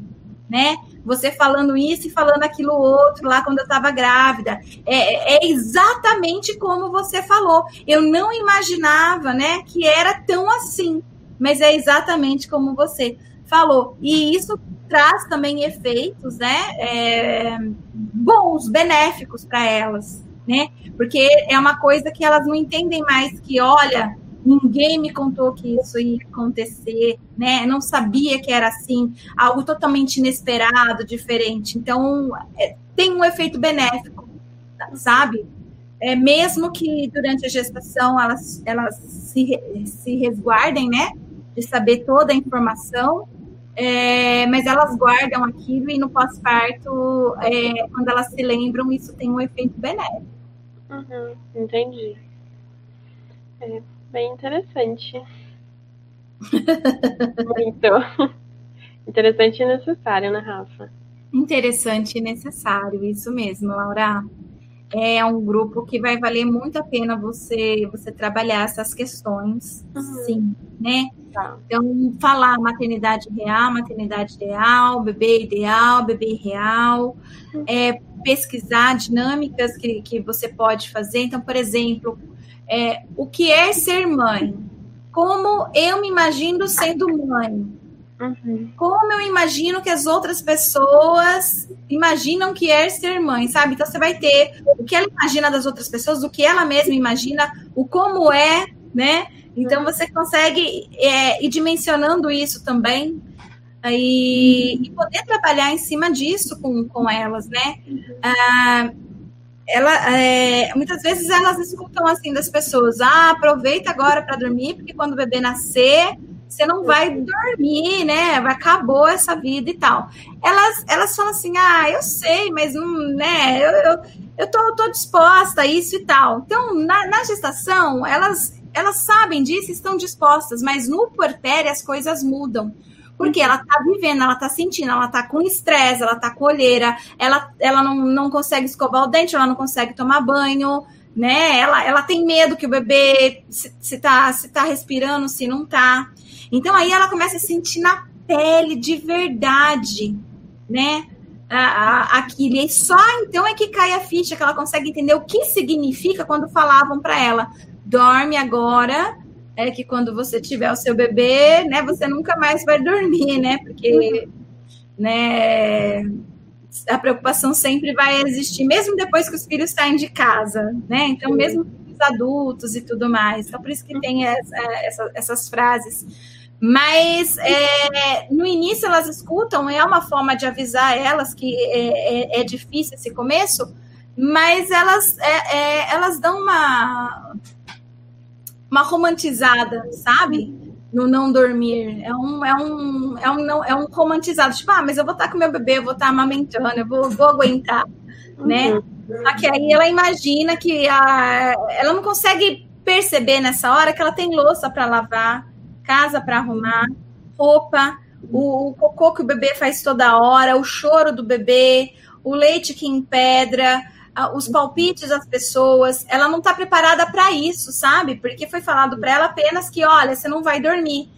né? Você falando isso e falando aquilo outro lá quando eu estava grávida. É, é, exatamente como você falou. Eu não imaginava, né, que era tão assim. Mas é exatamente como você falou. E isso traz também efeitos, né, é, bons, benéficos para elas, né? Porque é uma coisa que elas não entendem mais que, olha, ninguém me contou que isso ia acontecer, né? Não sabia que era assim, algo totalmente inesperado, diferente. Então, é, tem um efeito benéfico, sabe? É, mesmo que durante a gestação elas, elas se, se resguardem, né? De saber toda a informação, é, mas elas guardam aquilo e no pós-parto, é, quando elas se lembram, isso tem um efeito benéfico. Uhum, entendi. É bem interessante. Muito. Interessante e necessário, né, Rafa? Interessante e necessário, isso mesmo, Laura. É um grupo que vai valer muito a pena você você trabalhar essas questões, uhum. sim, né? Tá. Então, falar maternidade real, maternidade ideal, bebê ideal, bebê real, uhum. é, pesquisar dinâmicas que, que você pode fazer. Então, por exemplo, é, o que é ser mãe? Como eu me imagino sendo mãe? Uhum. Como eu imagino que as outras pessoas imaginam que é ser mãe, sabe? Então você vai ter o que ela imagina das outras pessoas, o que ela mesma imagina, o como é, né? Então você consegue é, ir dimensionando isso também e, e, poder trabalhar em cima disso com, com elas, né? Ah, ela, é, muitas vezes elas escutam assim das pessoas: ah, aproveita agora para dormir, porque quando o bebê nascer, você não vai dormir, né? Acabou essa vida e tal. Elas, elas falam assim: ah, eu sei, mas não, né? Eu, eu, eu tô, tô disposta a isso e tal. Então, na, na gestação, elas elas sabem disso, estão dispostas, mas no puerpério as coisas mudam. Porque ela tá vivendo, ela tá sentindo, ela tá com estresse, ela tá com olheira, ela, ela não, não consegue escovar o dente, ela não consegue tomar banho, né? Ela, ela tem medo que o bebê se, se, tá, se tá respirando, se não tá. Então aí ela começa a sentir na pele de verdade, né? aquilo. E só então é que cai a ficha, que ela consegue entender o que significa quando falavam para ela dorme agora, é que quando você tiver o seu bebê, né, você nunca mais vai dormir, né? Porque, né, a preocupação sempre vai existir, mesmo depois que os filhos saem de casa, né? Então, mesmo os adultos e tudo mais. Então, por isso que tem essa, essa, essas frases. Mas é, no início elas escutam, é uma forma de avisar elas que é, é, é difícil esse começo, mas elas, é, é, elas dão uma, uma romantizada, sabe? No não dormir. É um, é um, é um, não, é um romantizado. Tipo, ah, mas eu vou estar com meu bebê, eu vou estar amamentando, eu vou, vou aguentar, né? uhum. né? Só que aí ela imagina que a, ela não consegue perceber nessa hora que ela tem louça para lavar, casa para arrumar, roupa, o, o, cocô que o bebê faz toda hora, o choro do bebê, o leite que empedra, os palpites das pessoas, ela não está preparada para isso, sabe? Porque foi falado para ela apenas que, olha, você não vai dormir.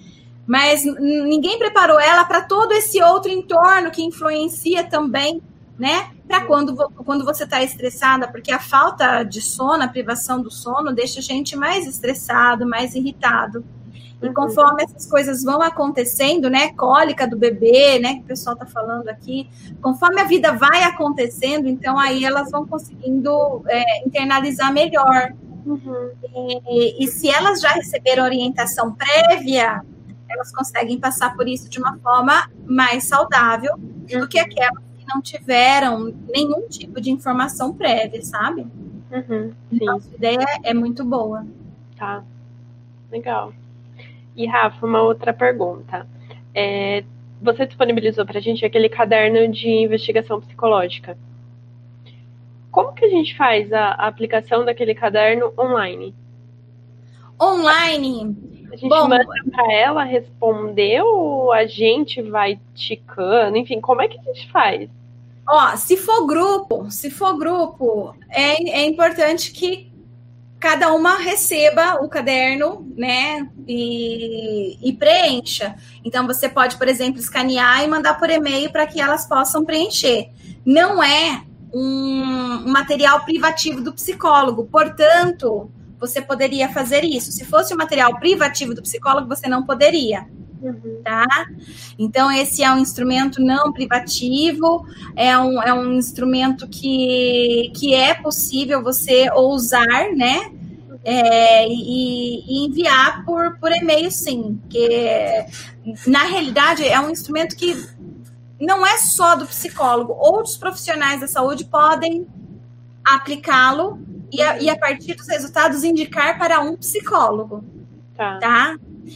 Mas ninguém preparou ela para todo esse outro entorno que influencia também, né? Para quando, quando você está estressada, porque a falta de sono, a privação do sono, deixa a gente mais estressado, mais irritado. E uhum. conforme essas coisas vão acontecendo, né, cólica do bebê, né, que o pessoal está falando aqui, conforme a vida vai acontecendo, então aí elas vão conseguindo é, internalizar melhor. Uhum. E, e, se elas já receberam orientação prévia, elas conseguem passar por isso de uma forma mais saudável uhum. do que aquelas que não tiveram nenhum tipo de informação prévia, sabe? Uhum. Então, a ideia é muito boa. Tá. Legal. E Rafa, uma outra pergunta. É, você disponibilizou para a gente aquele caderno de investigação psicológica. Como que a gente faz a, a aplicação daquele caderno online? Online. A gente Bom, manda para ela responder ou a gente vai ticando? Enfim, como é que a gente faz? Ó, se for grupo, se for grupo, é, é importante que cada uma receba o caderno, né, e, e, preencha. Então, você pode, por exemplo, escanear e mandar por e-mail para que elas possam preencher. Não é um, um material privativo do psicólogo, portanto, você poderia fazer isso. Se fosse um material privativo do psicólogo, você não poderia. Uhum. Tá? Então, esse é um instrumento não privativo, é um, é um instrumento que, que é possível você usar, né? É, e, e, enviar por, por e-mail, sim. Que na realidade é um instrumento que não é só do psicólogo, outros profissionais da saúde podem aplicá-lo e, e, a partir dos resultados indicar para um psicólogo. Tá. tá?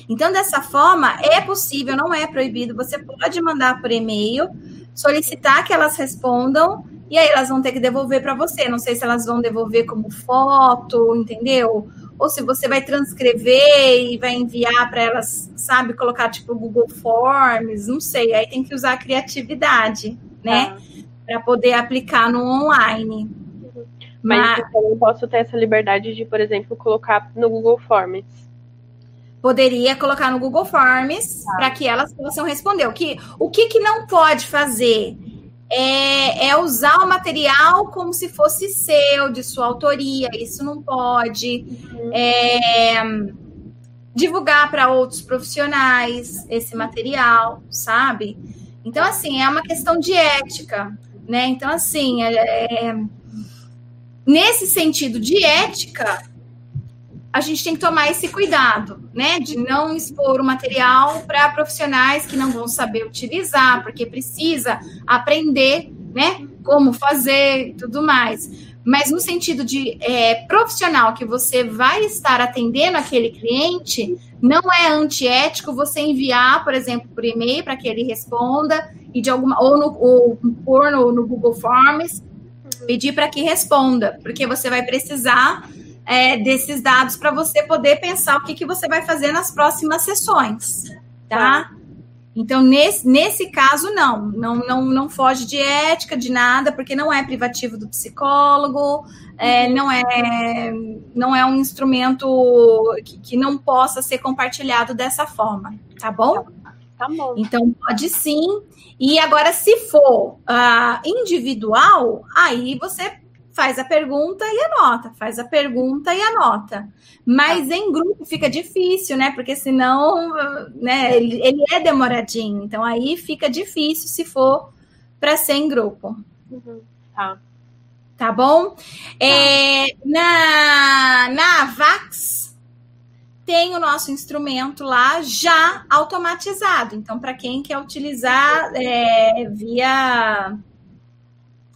Então, dessa forma, é possível, não é proibido. Você pode mandar por e-mail, solicitar que elas respondam, e aí elas vão ter que devolver para você. Não sei se elas vão devolver como foto, entendeu? Ou se você vai transcrever e vai enviar para elas, sabe, colocar tipo Google Forms, não sei. Aí tem que usar a criatividade, né? Ah. Para poder aplicar no online. Mas, Mas eu não posso ter essa liberdade de, por exemplo, colocar no Google Forms poderia colocar no Google Forms ah. para que elas possam responder. O que, o que, que não pode fazer é, é, usar o material como se fosse seu, de sua autoria. Isso não pode. Uhum. É, divulgar para outros profissionais esse material, sabe? Então, assim, é uma questão de ética, né? Então, assim, é, é nesse sentido de ética, a gente tem que tomar esse cuidado, né? De não expor o material para profissionais que não vão saber utilizar, porque precisa aprender, né? Como fazer e tudo mais. Mas no sentido de é, profissional que você vai estar atendendo aquele cliente, não é antiético você enviar, por exemplo, por e-mail para que ele responda e de alguma ou, no, ou pôr no, no Google Forms pedir para que responda, porque você vai precisar é, desses dados para você poder pensar o que, que você vai fazer nas próximas sessões, tá? Então, nesse, nesse caso, não, não, não, não foge de ética, de nada, porque não é privativo do psicólogo, é, não, é, não é um instrumento que, que não possa ser compartilhado dessa forma, tá bom? Tá bom. Então, pode sim. E agora, se for uh, individual, aí você faz a pergunta e anota, faz a pergunta e anota. Mas em grupo fica difícil, né? Porque senão, né, ele, ele é demoradinho. Então aí fica difícil se for para ser em grupo. Uhum. Tá. Tá bom? Tá. É, na, na Vax tem o nosso instrumento lá já automatizado. Então, para quem quer utilizar é, via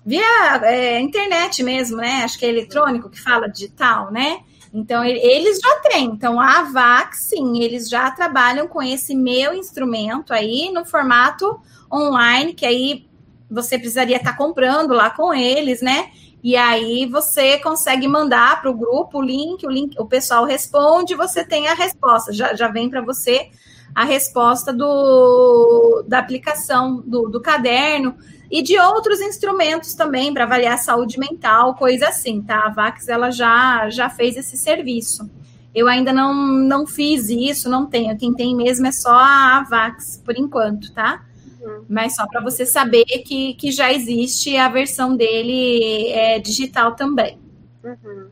via é, internet mesmo, né? Acho que é eletrônico que fala digital, né? Então, eles já têm. Então, a VAC, sim, eles já trabalham com esse meu instrumento aí no formato online, que aí você precisaria estar comprando lá com eles, né? E aí você consegue mandar para o grupo o link, o link, o pessoal responde, você tem a resposta. Já, já vem para você a resposta do, da aplicação do, do caderno e de outros instrumentos também para avaliar saúde mental, coisa assim, tá? A Vax ela já já fez esse serviço. Eu ainda não, não fiz isso, não tenho. Quem tem mesmo é só a Vax, por enquanto, tá? Uhum. Mas só para você saber que, que já existe a versão dele é, digital também. Uhum.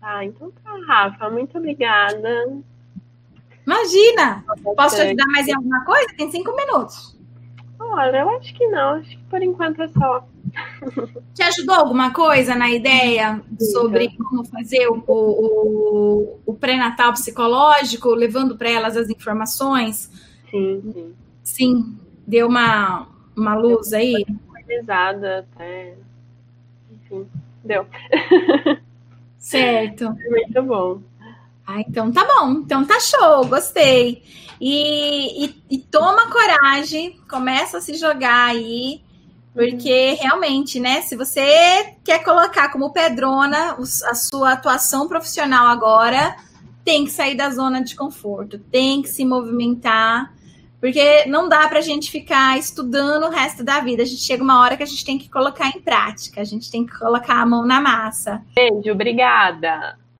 Ah, então tá, Rafa, muito obrigada. Imagina! Posso te ajudar mais em alguma coisa? Tem cinco minutos. Olha, eu acho que não. Acho que por enquanto é só. Te ajudou alguma coisa na ideia sobre como fazer o, o, o pré-natal psicológico, levando para elas as informações? Sim, sim. Sim, deu uma, uma luz deu aí? Organizada até. Enfim, deu. Certo. Muito bom. Ah, então tá bom. Então tá show, gostei. E, e, e toma coragem, começa a se jogar aí, porque realmente, né? Se você quer colocar como pedrona a sua atuação profissional agora, tem que sair da zona de conforto, tem que se movimentar, porque não dá para a gente ficar estudando o resto da vida. A gente chega uma hora que a gente tem que colocar em prática, a gente tem que colocar a mão na massa. Beijo, obrigada.